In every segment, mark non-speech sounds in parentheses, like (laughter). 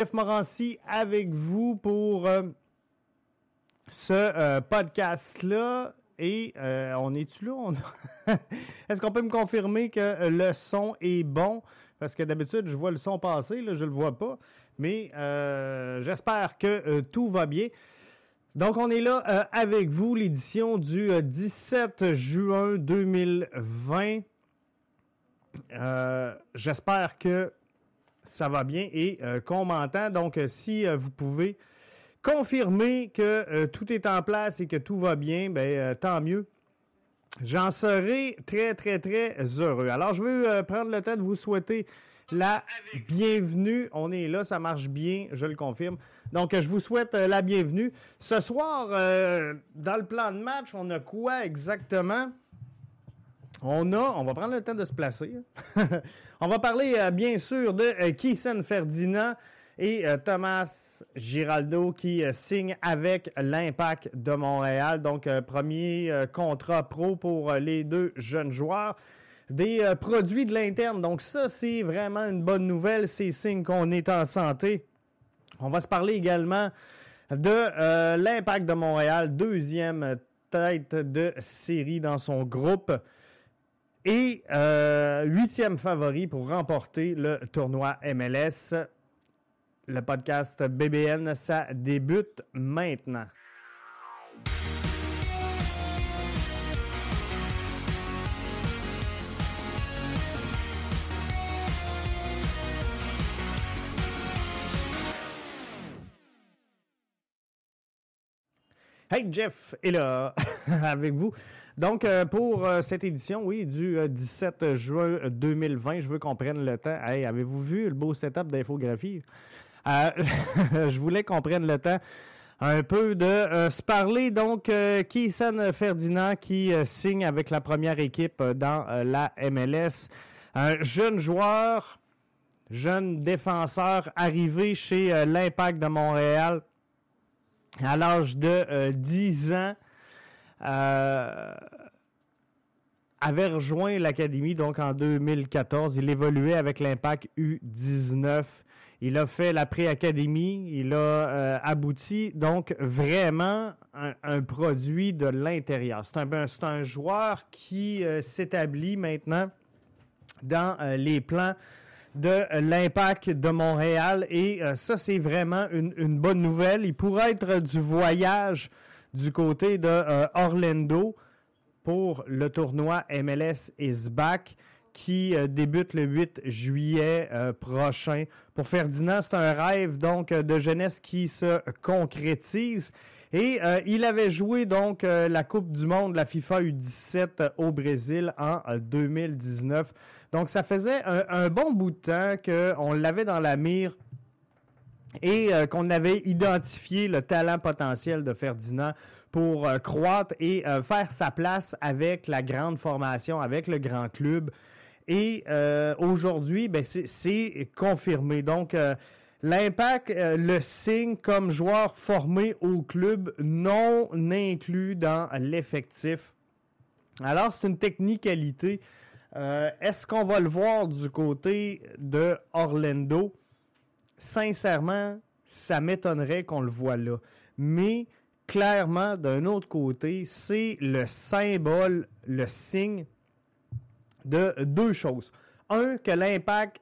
Jeff Morancy avec vous pour euh, ce euh, podcast-là. Et euh, on est-tu là? (laughs) Est-ce qu'on peut me confirmer que le son est bon? Parce que d'habitude, je vois le son passer, là, je le vois pas. Mais j'espère que tout va bien. Donc, on est là avec vous, l'édition du 17 juin 2020. J'espère que ça va bien et euh, qu'on m'entend. Donc, euh, si euh, vous pouvez confirmer que tout est en place et que tout va bien, ben tant mieux. J'en serai très, très, très heureux. Alors, je veux prendre le temps de vous souhaiter la bienvenue. On est là, ça marche bien, je le confirme. Donc, je vous souhaite la bienvenue. Ce soir, dans le plan de match, on a quoi exactement? On a, on va prendre le temps de se placer. (laughs) on va parler euh, bien sûr de euh, Ferdinand et euh, Thomas Giraldo qui euh, signe avec l'Impact de Montréal. Donc, premier contrat pro pour les deux jeunes joueurs. Des produits de l'interne. Donc, ça, c'est vraiment une bonne nouvelle. C'est signe qu'on est en santé. On va se parler également de l'Impact de Montréal, deuxième tête de série dans son groupe. Et euh, huitième favori pour remporter le tournoi MLS. Le podcast BBN, ça débute maintenant. Hey Jeff est là (laughs) avec vous. Donc euh, pour euh, cette édition, oui, du 17 euh, juin 2020, je veux qu'on prenne le temps. Hey, avez-vous vu le beau setup d'infographie? (laughs) je voulais qu'on prenne le temps un peu de se parler. Donc, Keyson Ferdinand qui signe avec la première équipe dans la MLS. Un jeune joueur, jeune défenseur arrivé chez l'Impact de Montréal à l'âge de 10 euh, ans, euh, avait rejoint l'académie donc en 2014. Il évoluait avec l'Impact U19. Il a fait la pré-académie, il a euh, abouti donc vraiment un, produit de l'intérieur. C'est un, un joueur qui s'établit maintenant dans les plans de l'impact de Montréal et euh, ça c'est vraiment une, bonne nouvelle. Il pourrait être du voyage du côté de euh, Orlando pour le tournoi MLS is back qui euh, débute le 8 juillet prochain. Pour Ferdinand, c'est un rêve donc de jeunesse qui se concrétise. Et il avait joué donc la Coupe du Monde, la FIFA U17 au Brésil en 2019. Donc, ça faisait un, bon bout de temps qu'on l'avait dans la mire et euh, qu'on avait identifié le talent potentiel de Ferdinand pour euh, croître et euh, faire sa place avec la grande formation, avec le grand club. Et aujourd'hui, ben, c'est confirmé. Donc, l'impact le signe comme joueur formé au club non inclus dans l'effectif. Alors, c'est une technicalité euh, est-ce qu'on va le voir du côté de Orlando? Sincèrement, ça m'étonnerait qu'on le voit là. Mais clairement, d'un autre côté, c'est le symbole, le signe de deux choses. Un, que l'impact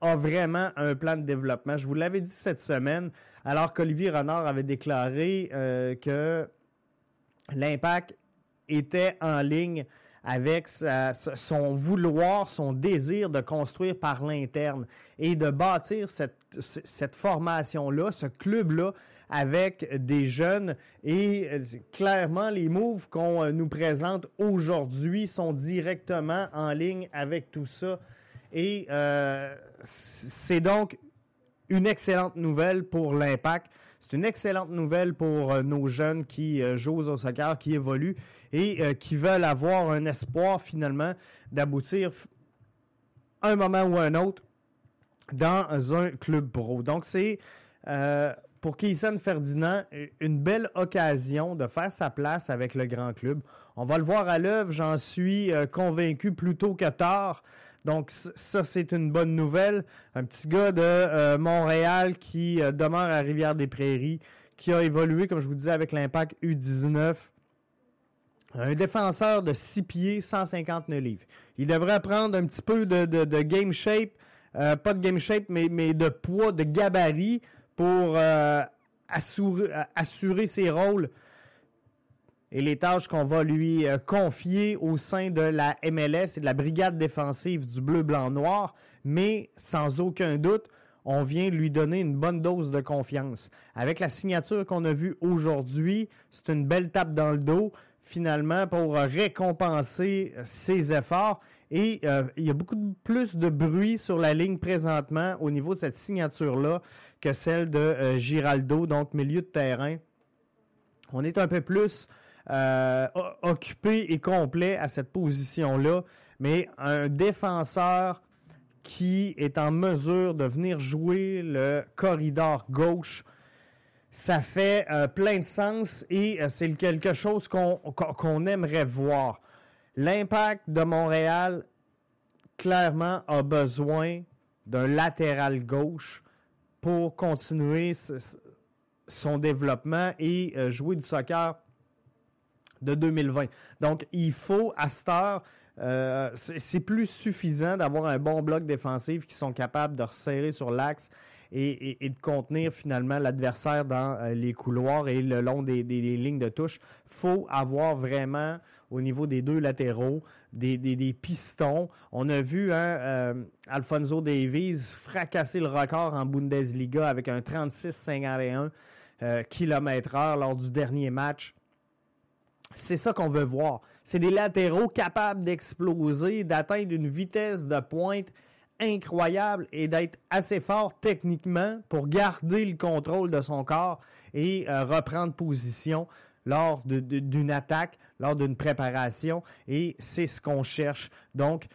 a vraiment un plan de développement. Je vous l'avais dit cette semaine, alors qu'Olivier Renard avait déclaré euh, que l'impact était en ligne avec son vouloir, son désir de construire par l'interne et de bâtir cette, formation-là, ce club-là, avec des jeunes. Et euh, clairement, les moves qu'on euh, nous présente aujourd'hui sont directement en ligne avec tout ça. Et euh, c'est donc une excellente nouvelle pour l'impact. C'est une excellente nouvelle pour euh, nos jeunes qui euh, jouent au soccer, qui évoluent et euh, qui veulent avoir un espoir finalement d'aboutir un moment ou un autre dans un club pro. Donc c'est pour Keyson Ferdinand une belle occasion de faire sa place avec le grand club. On va le voir à l'œuvre, j'en suis convaincu plus tôt que tard. Donc, ça, c'est une bonne nouvelle. Un petit gars de Montréal qui demeure à Rivière-des-Prairies, qui a évolué, comme je vous disais, avec l'impact U19. Un défenseur de 6 pieds, 159 livres. Il devrait prendre un petit peu de, game shape, euh, pas de game shape, mais, de poids, de gabarit pour euh, assurer, ses rôles et les tâches qu'on va lui euh, confier au sein de la MLS et de la brigade défensive du bleu, blanc, noir. Mais sans aucun doute, on vient lui donner une bonne dose de confiance. Avec la signature qu'on a vue aujourd'hui, c'est une belle tape dans le dos, finalement, pour récompenser ses efforts. Et euh, il y a beaucoup plus de bruit sur la ligne présentement au niveau de cette signature-là que celle de euh, Giraldo, donc milieu de terrain. On est un peu plus euh, occupé et complet à cette position-là, mais un défenseur qui est en mesure de venir jouer le corridor gauche. Ça fait euh, plein de sens et euh, c'est quelque chose qu'on aimerait voir. L'impact de Montréal, clairement, a besoin d'un latéral gauche pour continuer son développement et jouer du soccer de 2020. Donc, il faut, à cette heure, euh, c'est plus suffisant d'avoir un bon bloc défensif qui sont capables de resserrer sur l'axe et, de contenir finalement l'adversaire dans euh, les couloirs et le long des, lignes de touche. faut avoir vraiment, au niveau des deux latéraux, des, pistons. On a vu hein, euh, Alfonso Davies fracasser le record en Bundesliga avec un 36-51 km/h lors du dernier match. C'est ça qu'on veut voir. C'est des latéraux capables d'exploser, d'atteindre une vitesse de pointe incroyable et d'être assez fort techniquement pour garder le contrôle de son corps et euh, reprendre position lors d'une attaque, lors d'une préparation. Et c'est ce qu'on cherche. Donc,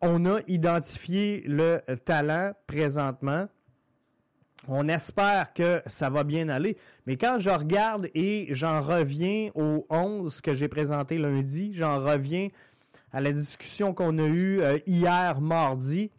on a identifié le talent présentement. On espère que ça va bien aller. Mais quand je regarde et j'en reviens au 11 que j'ai présenté lundi, j'en reviens à la discussion qu'on a eue euh, hier mardi,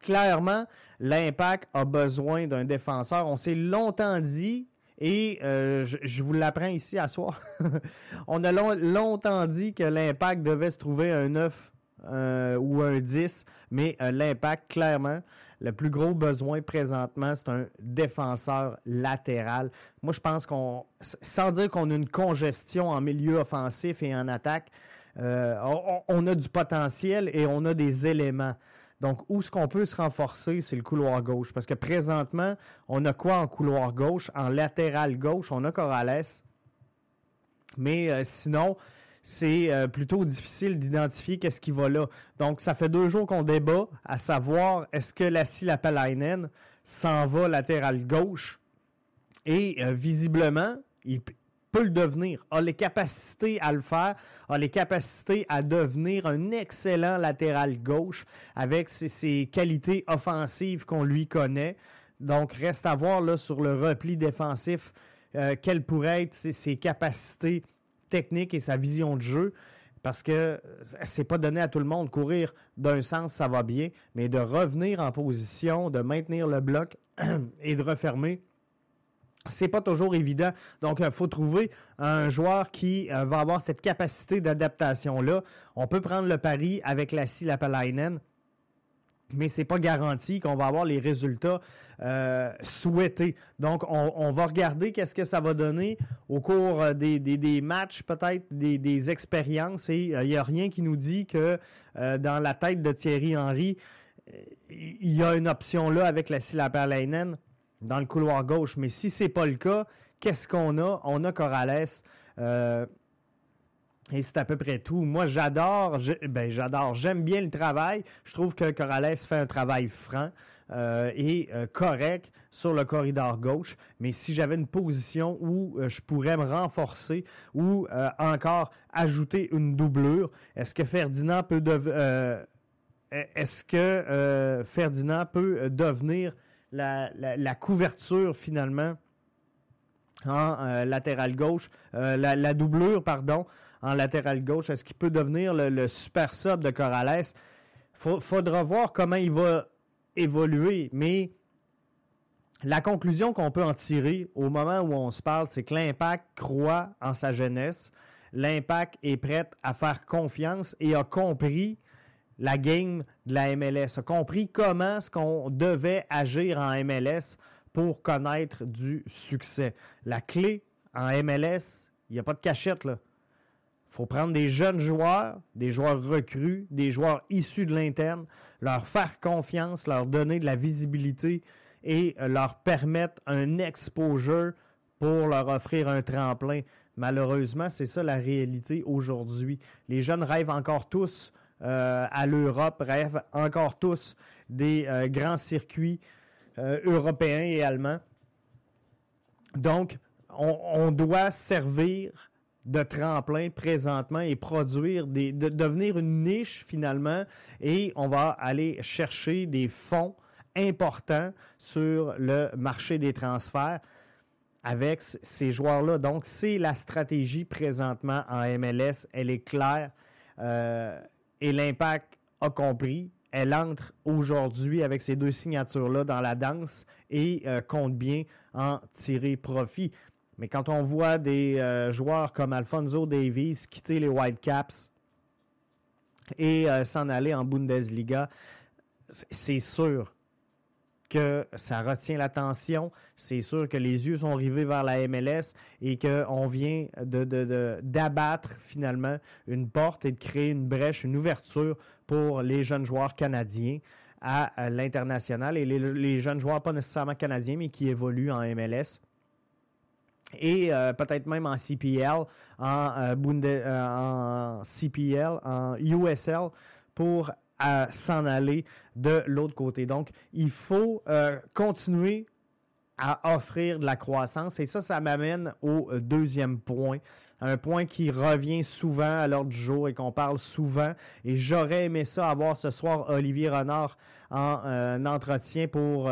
clairement, l'impact a besoin d'un défenseur. On s'est longtemps dit, et euh, je, vous l'apprends ici à soir, (laughs) on a longtemps dit que l'impact devait se trouver un 9 euh, ou un 10, mais l'impact, clairement, le plus gros besoin présentement, c'est un défenseur latéral. Moi, je pense qu'on, sans dire qu'on a une congestion en milieu offensif et en attaque, euh, on, a du potentiel et on a des éléments. Donc, où est-ce qu'on peut se renforcer, c'est le couloir gauche. Parce que présentement, on a quoi en couloir gauche? En latéral gauche, on a Corrales. Mais euh, sinon, c'est euh, plutôt difficile d'identifier qu'est-ce qui va là. Donc, ça fait deux jours qu'on débat à savoir est-ce que Lassie Lapalainen s'en va latéral gauche? Et euh, visiblement, il peut le devenir, a les capacités à le faire, a les capacités à devenir un excellent latéral gauche avec ses, qualités offensives qu'on lui connaît. Donc, reste à voir là, sur le repli défensif euh, quelles pourraient être ses capacités technique et sa vision de jeu parce que c'est pas donné à tout le monde. Courir d'un sens, ça va bien, mais de revenir en position, de maintenir le bloc (clears throat) et de refermer, c'est pas toujours évident. Donc, il faut trouver un joueur qui euh, va avoir cette capacité d'adaptation-là. On peut prendre le pari avec la Lapalainen mais ce n'est pas garanti qu'on va avoir les résultats euh, souhaités. Donc, on, va regarder qu'est-ce que ça va donner au cours euh, des, matchs, peut-être des, expériences. Et euh, il n'y a rien qui nous dit que dans la tête de Thierry Henry, il y a une option là avec la Silapalainen dans le couloir gauche. Mais si ce n'est pas le cas, qu'est-ce qu'on a? On a Corrales. Et c'est à peu près tout. Moi, j'adore, ben, j'adore, j'aime bien le travail. Je trouve que Corrales fait un travail franc euh, et euh, correct sur le corridor gauche. Mais si j'avais une position où euh, je pourrais me renforcer ou encore ajouter une doublure, est-ce que Ferdinand peut est-ce que Ferdinand peut devenir la, couverture finalement en latéral gauche, la, doublure, pardon, en latéral gauche. Est-ce qu'il peut devenir le, super sub de Corrales? Il faudra voir comment il va évoluer, mais la conclusion qu'on peut en tirer au moment où on se parle, c'est que l'impact croit en sa jeunesse, l'impact est prêt à faire confiance et a compris la game de la MLS, a compris comment est-ce qu'on devait agir en MLS pour connaître du succès. La clé en MLS, il n'y a pas de cachette là. Faut prendre des jeunes joueurs, des joueurs recrues, des joueurs issus de l'interne, leur faire confiance, leur donner de la visibilité et leur permettre un exposure pour leur offrir un tremplin. Malheureusement, c'est ça la réalité aujourd'hui. Les jeunes rêvent encore tous euh, à l'Europe, rêvent encore tous des euh, grands circuits euh, européens et allemands. Donc, on, doit servir de tremplin présentement et produire des, de, devenir une niche finalement et on va aller chercher des fonds importants sur le marché des transferts avec ces joueurs-là. Donc, c'est la stratégie présentement en MLS. Elle est claire euh, et l'impact a compris. Elle entre aujourd'hui avec ces deux signatures-là dans la danse et euh, compte bien en tirer profit. Mais quand on voit des euh, joueurs comme Alfonso Davies quitter les Whitecaps et s'en aller en Bundesliga, c'est sûr que ça retient l'attention. C'est sûr que les yeux sont rivés vers la MLS et qu'on vient d'abattre de, finalement une porte et de créer une brèche, une ouverture pour les jeunes joueurs canadiens à, l'international et les, jeunes joueurs pas nécessairement canadiens mais qui évoluent en MLS et euh, peut-être même en CPL, en, euh, euh, en CPL, en USL pour s'en aller de l'autre côté. Donc, il faut continuer à offrir de la croissance. Et ça, ça m'amène au deuxième point. Un point qui revient souvent à l'ordre du jour et qu'on parle souvent. Et j'aurais aimé ça avoir ce soir Olivier Renard en entretien pour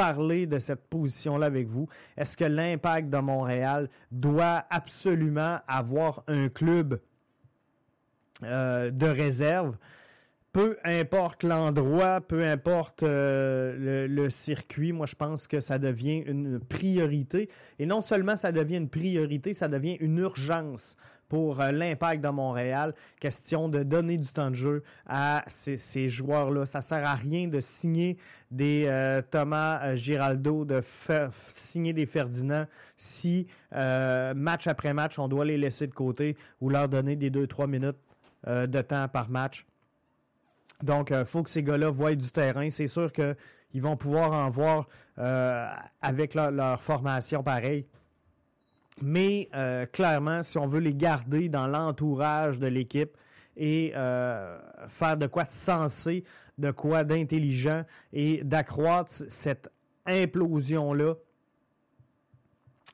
parler de cette position-là avec vous. Est-ce que l'impact de Montréal doit absolument avoir un club de réserve? peu importe l'endroit, peu importe euh, le, circuit, moi je pense que ça devient une priorité. Et non seulement ça devient une priorité, ça devient une urgence pour euh, l'impact de Montréal. Question de donner du temps de jeu à ces, joueurs-là. Ça sert à rien de signer des euh, Thomas Giraldo, de signer des Ferdinand si match après match, on doit les laisser de côté ou leur donner des 2-3 minutes de temps par match donc, il euh, faut que ces gars-là voient du terrain. C'est sûr qu'ils vont pouvoir en voir euh, avec leur, formation pareil. Mais euh, clairement, si on veut les garder dans l'entourage de l'équipe et faire de quoi de sensé, de quoi d'intelligent et d'accroître cette implosion-là,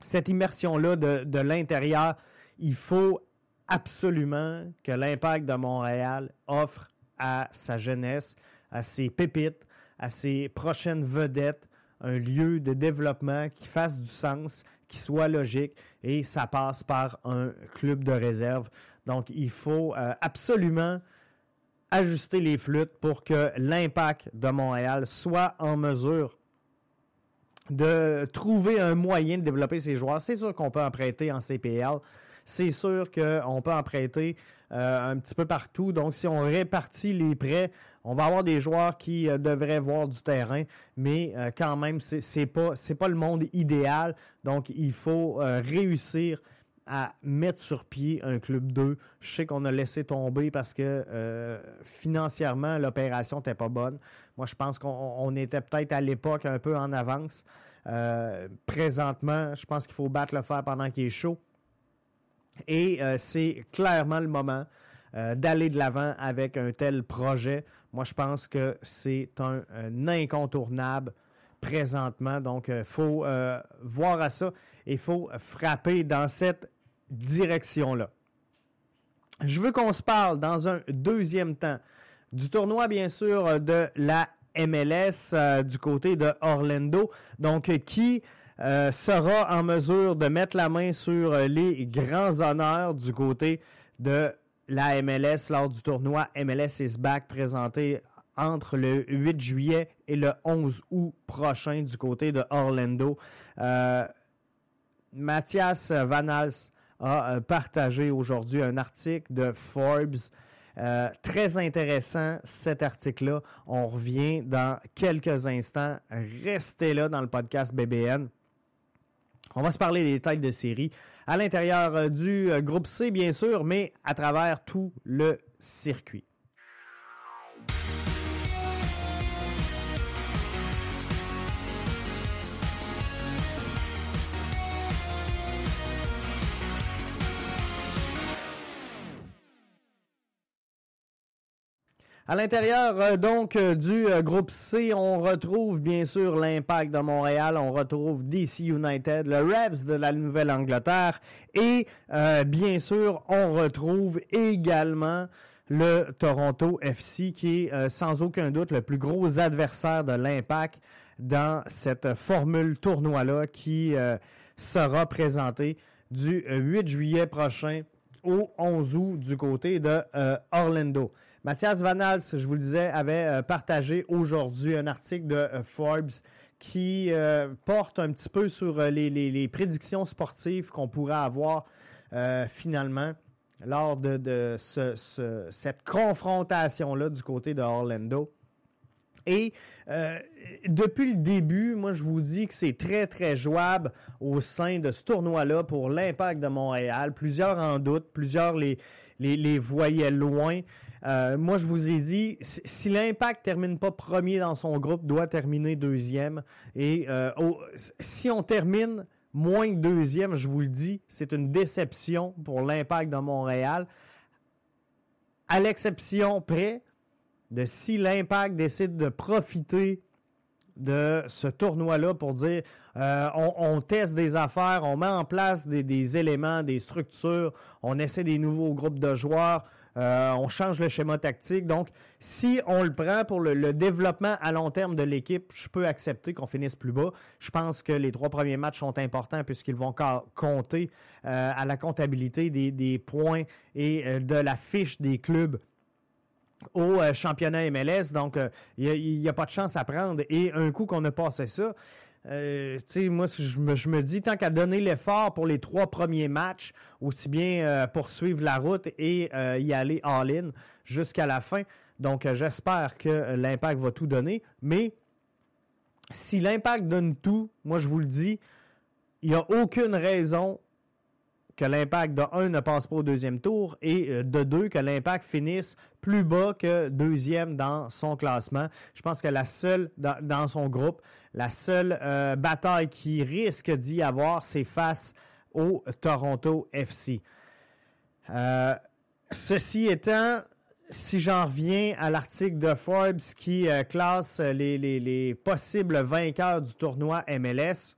cette immersion-là de l'intérieur, il faut absolument que l'impact de Montréal offre à sa jeunesse, à ses pépites, à ses prochaines vedettes, un lieu de développement qui fasse du sens, qui soit logique, et ça passe par un club de réserve. Donc, il faut euh, absolument ajuster les flûtes pour que l'impact de Montréal soit en mesure de trouver un moyen de développer ses joueurs. C'est sûr qu'on peut en prêter en CPL. C'est sûr qu'on peut en prêter euh, un petit peu partout. Donc, si on répartit les prêts, on va avoir des joueurs qui euh, devraient voir du terrain, mais euh, quand même, c'est n'est pas, pas le monde idéal. Donc, il faut réussir à mettre sur pied un club 2. Je sais qu'on a laissé tomber parce que financièrement, l'opération n'était pas bonne. Moi, je pense qu'on était peut-être à l'époque un peu en avance. présentement, je pense qu'il faut battre le fer pendant qu'il est chaud. Et euh, c'est clairement le moment euh, d'aller de l'avant avec un tel projet. Moi, je pense que c'est un, incontournable présentement. Donc, il euh, faut voir à ça et il faut frapper dans cette direction-là. Je veux qu'on se parle dans un deuxième temps du tournoi, bien sûr, de la MLS du côté de Orlando. Donc, qui euh, sera en mesure de mettre la main sur euh, les grands honneurs du côté de la MLS lors du tournoi MLS is back présenté entre le 8 juillet et le 11 août prochain du côté de Orlando. Euh, Mathias Vanals a partagé aujourd'hui un article de Forbes. Très intéressant cet article-là. On revient dans quelques instants. Restez là dans le podcast BBN. On va se parler des têtes de série à l'intérieur du groupe C, bien sûr, mais à travers tout le circuit. À l'intérieur euh, donc euh, du euh, groupe C, on retrouve bien sûr l'Impact de Montréal, on retrouve DC United, le Rebs de la Nouvelle-Angleterre et bien sûr on retrouve également le Toronto FC qui est sans aucun doute le plus gros adversaire de l'Impact dans cette formule tournoi-là qui sera présentée du 8 juillet prochain au 11 août du côté de Orlando. Mathias Vanals, je vous le disais, avait euh, partagé aujourd'hui un article de euh, Forbes qui euh, porte un petit peu sur les, prédictions sportives qu'on pourrait avoir finalement lors de, cette confrontation-là du côté de Orlando. Et depuis le début, moi je vous dis que c'est très très jouable au sein de ce tournoi-là pour l'impact de Montréal. Plusieurs en doutent, plusieurs les, voyaient loin. Euh, moi, je vous ai dit, si l'Impact termine pas premier dans son groupe, doit terminer deuxième. Et euh, si on termine moins que deuxième, je vous le dis, c'est une déception pour l'Impact de Montréal. À l'exception près de si l'Impact décide de profiter de ce tournoi-là pour dire euh, on, teste des affaires, on met en place des, des, éléments, des structures, on essaie des nouveaux groupes de joueurs, euh, on change le schéma tactique. Donc, si on le prend pour le, développement à long terme de l'équipe, je peux accepter qu'on finisse plus bas. Je pense que les trois premiers matchs sont importants puisqu'ils vont compter euh, à la comptabilité des, points et euh, de la fiche des clubs au championnat MLS. Donc, il n'y a, pas de chance à prendre. Et un coup qu'on a passé ça, euh, moi, je me, dis, tant qu'à donner l'effort pour les trois premiers matchs, aussi bien euh, poursuivre la route et euh, y aller all-in jusqu'à la fin. Donc, j'espère que l'impact va tout donner. Mais si l'impact donne tout, moi, je vous le dis, il n'y a aucune raison que l'impact de 1 ne passe pas au deuxième tour et euh, de 2 que l'impact finisse plus bas que deuxième dans son classement. Je pense que la seule, dans, son groupe, la seule euh, bataille qui risque d'y avoir, c'est face au Toronto FC. Euh, ceci étant, si j'en reviens à l'article de Forbes qui classe les, les, possibles vainqueurs du tournoi MLS,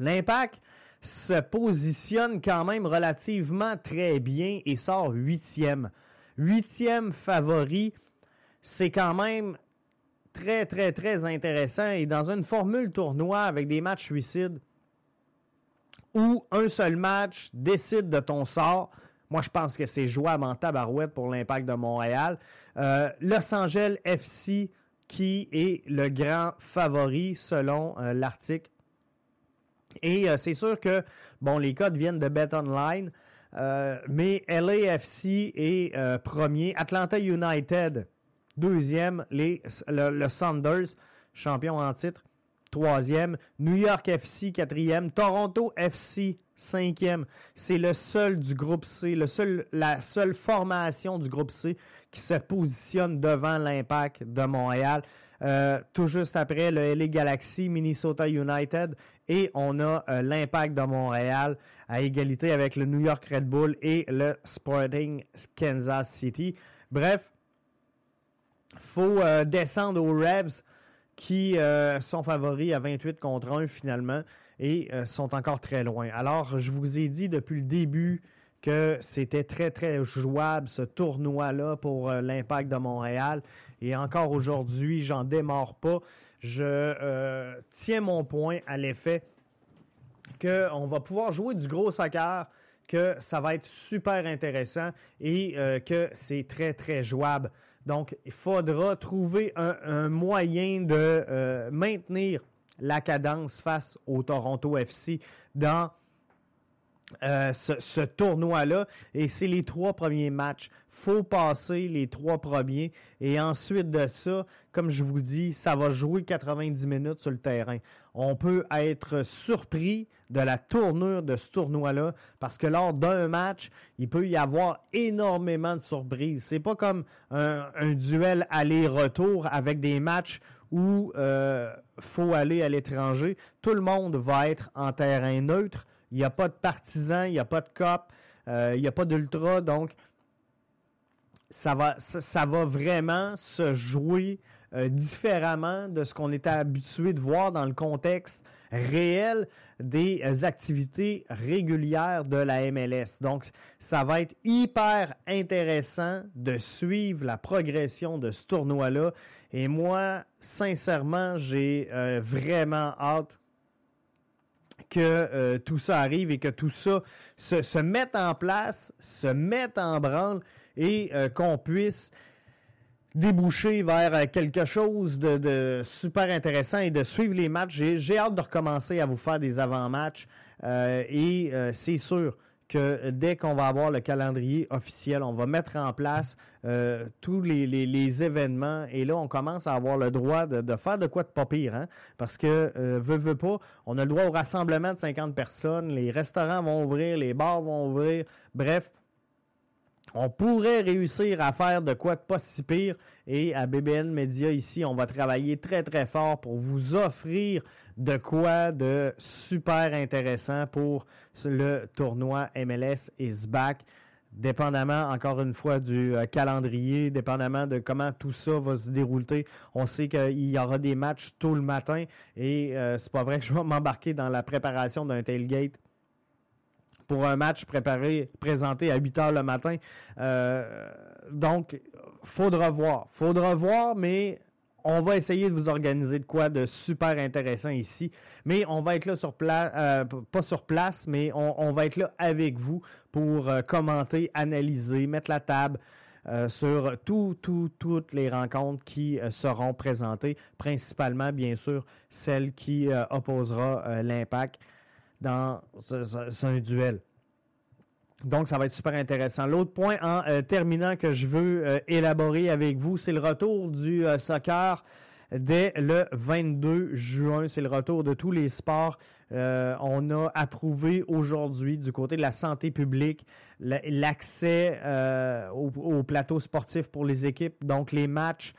l'impact se positionne quand même relativement très bien et sort huitième. Huitième favori, c'est quand même très, très, très intéressant. Et dans une formule tournoi avec des matchs suicides où un seul match décide de ton sort, moi, je pense que c'est jouable en tabarouette pour l'impact de Montréal. Euh, Los Angeles FC, qui est le grand favori selon euh, l'article et euh, c'est sûr que, bon, les codes viennent de BetOnline, euh, mais LAFC est euh, premier, Atlanta United deuxième, les, le, le Saunders, champion en titre, troisième, New York FC quatrième, Toronto FC cinquième. C'est le seul du groupe C, le seul, la seule formation du groupe C qui se positionne devant l'impact de Montréal. Euh, tout juste après, le LA Galaxy, Minnesota United et on a euh, l'Impact de Montréal à égalité avec le New York Red Bull et le Sporting Kansas City. Bref, faut euh, descendre aux Rebs qui sont favoris à 28 contre 1 finalement et sont encore très loin. Alors, je vous ai dit depuis le début que c'était très, très jouable ce tournoi-là pour l'Impact de Montréal. Et encore aujourd'hui, j'en démarre pas. Je euh, tiens mon point à l'effet qu'on va pouvoir jouer du gros soccer que ça va être super intéressant et que c'est très, très jouable. Donc, il faudra trouver un, moyen de maintenir la cadence face au Toronto FC dans euh, ce, tournoi-là. Et c'est les trois premiers matchs. faut passer les trois premiers. Et ensuite de ça, comme je vous dis, ça va jouer 90 minutes sur le terrain. On peut être surpris de la tournure de ce tournoi-là parce que lors d'un match, il peut y avoir énormément de surprises. C'est pas comme un, duel aller-retour avec des matchs où euh, faut aller à l'étranger. Tout le monde va être en terrain neutre il n'y a pas de partisans, il n'y a pas de cop, euh, il n'y a pas d'ultra. Donc, ça va, vraiment se jouer euh, différemment de ce qu'on était habitué de voir dans le contexte réel des euh, activités régulières de la MLS. Donc, ça va être hyper intéressant de suivre la progression de ce tournoi-là. Et moi, sincèrement, j'ai vraiment hâte que euh, tout ça arrive et que tout ça se, mette en place, se mette en branle et euh, qu'on puisse déboucher vers euh, quelque chose de, super intéressant et de suivre les matchs. J'ai hâte de recommencer à vous faire des avant-matchs et c'est sûr dès qu'on va avoir le calendrier officiel, on va mettre en place euh, tous les, événements et là, on commence à avoir le droit de, faire de quoi de pas pire, hein? parce que, veut, veut pas, on a le droit au rassemblement de 50 personnes, les restaurants vont ouvrir, les bars vont ouvrir, bref, on pourrait réussir à faire de quoi de pas si pire. Et à BBN Media ici, on va travailler très très fort pour vous offrir de quoi de super intéressant pour le tournoi MLS is back. Dépendamment, encore une fois, du euh, calendrier, dépendamment de comment tout ça va se dérouler, on sait qu'il y aura des matchs tôt le matin et euh, c'est pas vrai que je vais (laughs) m'embarquer dans la préparation d'un tailgate pour un match préparé, présenté à 8 heures le matin. Euh, donc, faudra voir. Faudra voir, mais on va essayer de vous organiser de quoi de super intéressant ici. Mais on va être là sur place, euh, pas sur place, mais on, va être là avec vous pour euh, commenter, analyser, mettre la table. sur tout, toutes les rencontres qui seront présentées, principalement, bien sûr, celle qui opposera l'impact dans un duel. Donc, ça va être super intéressant. L'autre point en euh, terminant que je veux euh, élaborer avec vous, c'est le retour du euh, soccer dès le 22 juin. C'est le retour de tous les sports. on a approuvé aujourd'hui du côté de la santé publique l'accès au, au, plateau sportif pour les équipes. Donc, les matchs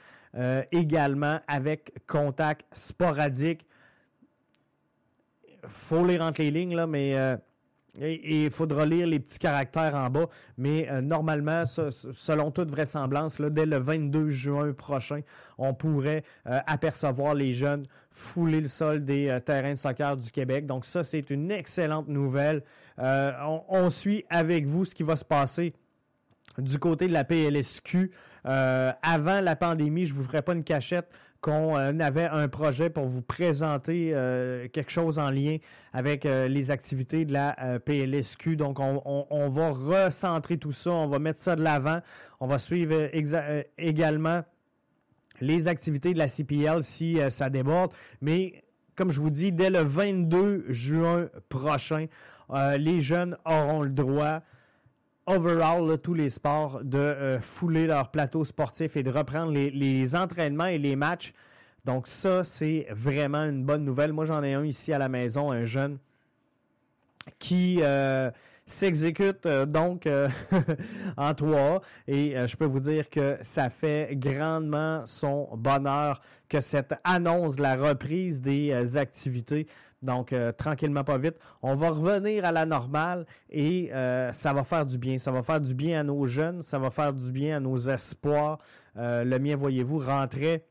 également avec contact sporadique faut lire entre les lignes, là, mais euh, il faudra lire les petits caractères en bas. Mais euh, normalement, selon toute vraisemblance, dès le 22 juin prochain, on pourrait euh, apercevoir les jeunes fouler le sol des terrains de soccer du Québec. Donc ça, c'est une excellente nouvelle. On, on, suit avec vous ce qui va se passer du côté de la PLSQ. avant la pandémie, je vous ferai pas une cachette qu'on euh, avait un projet pour vous présenter euh, quelque chose en lien avec euh, les activités de la PLSQ. Donc, on, va recentrer tout ça, on va mettre ça de l'avant. On va suivre également les activités de la CPL si ça déborde. Mais, comme je vous dis, dès le 22 juin prochain, les jeunes auront le droit overall, tous les sports, de euh, fouler leur plateau sportif et de reprendre les, entraînements et les matchs. Donc ça, c'est vraiment une bonne nouvelle. Moi, j'en ai un ici à la maison, un jeune qui euh, s'exécute euh, donc (laughs) en trois. Et je peux vous dire que ça fait grandement son bonheur que cette annonce de la reprise des activités donc, euh, tranquillement, pas vite. On va revenir à la normale et euh, ça va faire du bien. Ça va faire du bien à nos jeunes, ça va faire du bien à nos espoirs. Euh, le mien, voyez-vous, rentrait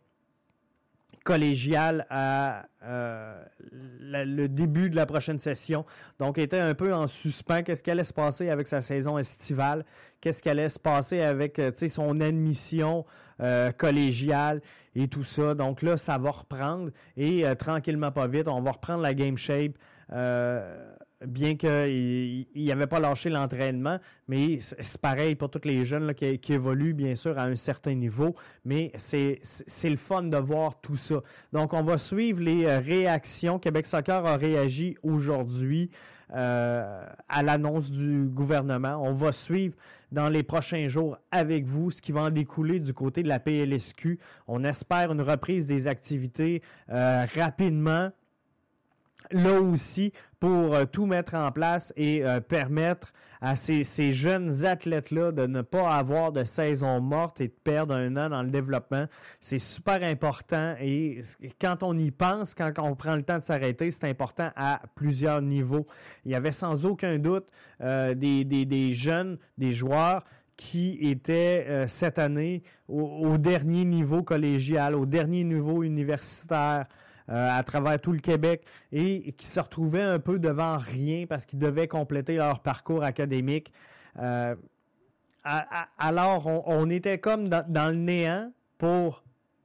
collégial à le début de la prochaine session. Donc, était un peu en suspens. Qu'est-ce qui allait se passer avec sa saison estivale? Qu'est-ce qui allait se passer avec son admission collégiale? et tout ça. Donc là, ça va reprendre et euh, tranquillement pas vite, on va reprendre la game shape. Euh, bien qu'il n'avait pas lâché l'entraînement, mais c'est pareil pour tous les jeunes qui, évoluent, bien sûr, à un certain niveau, mais c'est le fun de voir tout ça. Donc, on va suivre les euh, réactions. Québec Soccer a réagi aujourd'hui euh, à l'annonce du gouvernement. On va suivre dans les prochains jours avec vous ce qui va en découler du côté de la PLSQ. On espère une reprise des activités euh, rapidement là aussi pour euh, tout mettre en place et euh, permettre à ces, jeunes athlètes-là de ne pas avoir de saison morte et de perdre un an dans le développement. C'est super important et quand on y pense, quand on prend le temps de s'arrêter, c'est important à plusieurs niveaux. Il y avait sans aucun doute euh, des, jeunes, des joueurs qui étaient cette année au, dernier niveau collégial, au dernier niveau universitaire, à travers tout le Québec et qui se retrouvaient un peu devant rien parce qu'ils devaient compléter leur parcours académique. Euh, alors, on, était comme dans, le néant pour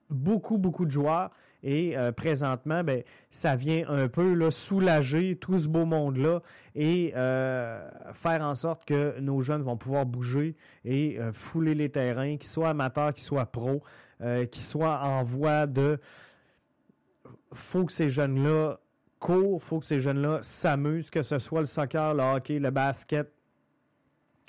beaucoup, beaucoup de joueurs. Et euh, présentement, ben, ça vient un peu soulager tout ce beau monde-là et faire en sorte que nos jeunes vont pouvoir bouger et fouler les terrains, qu'ils soient amateurs, qu'ils soient pros, qu'ils soient en voie de faut que ces jeunes-là courent, faut que ces jeunes-là s'amusent, que ce soit le soccer, le hockey, le basket,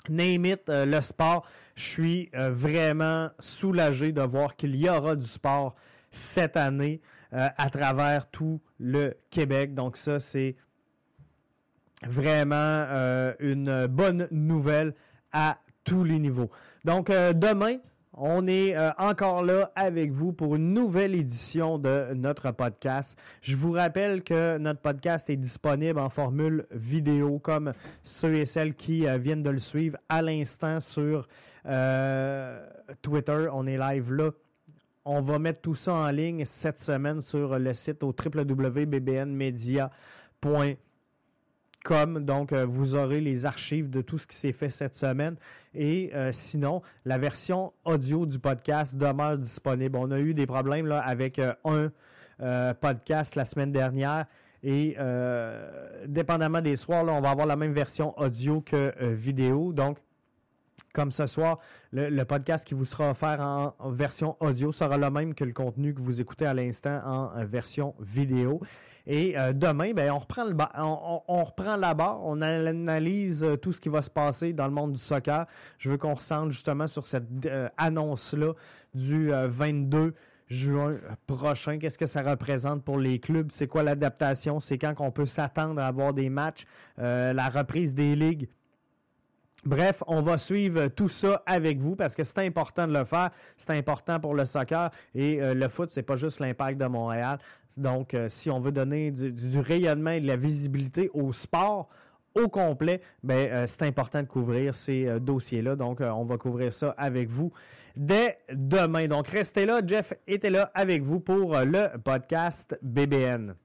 name it, euh, le sport. Je suis euh, vraiment soulagé de voir qu'il y aura du sport cette année euh, à travers tout le Québec. Donc ça, c'est vraiment une bonne nouvelle à tous les niveaux. Donc demain, on est euh, encore là avec vous pour une nouvelle édition de notre podcast. Je vous rappelle que notre podcast est disponible en formule vidéo comme ceux et celles qui euh, viennent de le suivre à l'instant sur euh, Twitter. On est live là. On va mettre tout ça en ligne cette semaine sur le site au www.bbnmedia.com comme donc euh, vous aurez les archives de tout ce qui s'est fait cette semaine. Et euh, sinon la version audio du podcast demeure disponible. On a eu des problèmes avec euh, un podcast la semaine dernière. Et dépendamment des soirs on va avoir la même version audio que vidéo. Donc comme ce soir, le, podcast qui vous sera offert en, version audio sera le même que le contenu que vous écoutez à l'instant en version vidéo. Et euh, demain, ben, on reprend le on, la barre, on analyse euh, tout ce qui va se passer dans le monde du soccer. Je veux qu'on ressente justement sur cette euh, annonce-là du 22 juin prochain. Qu'est-ce que ça représente pour les clubs? C'est quoi l'adaptation? C'est quand qu'on peut s'attendre à avoir des matchs? la reprise des ligues? Bref, on va suivre tout ça avec vous parce que c'est important de le faire. C'est important pour le soccer et le foot, c'est pas juste l'impact de Montréal. Donc, euh, si on veut donner du, rayonnement et de la visibilité au sport au complet, ben, euh, c'est important de couvrir ces euh, dossiers-là. Donc, on va couvrir ça avec vous dès demain. Donc, restez là. Jeff était là avec vous pour le podcast BBN.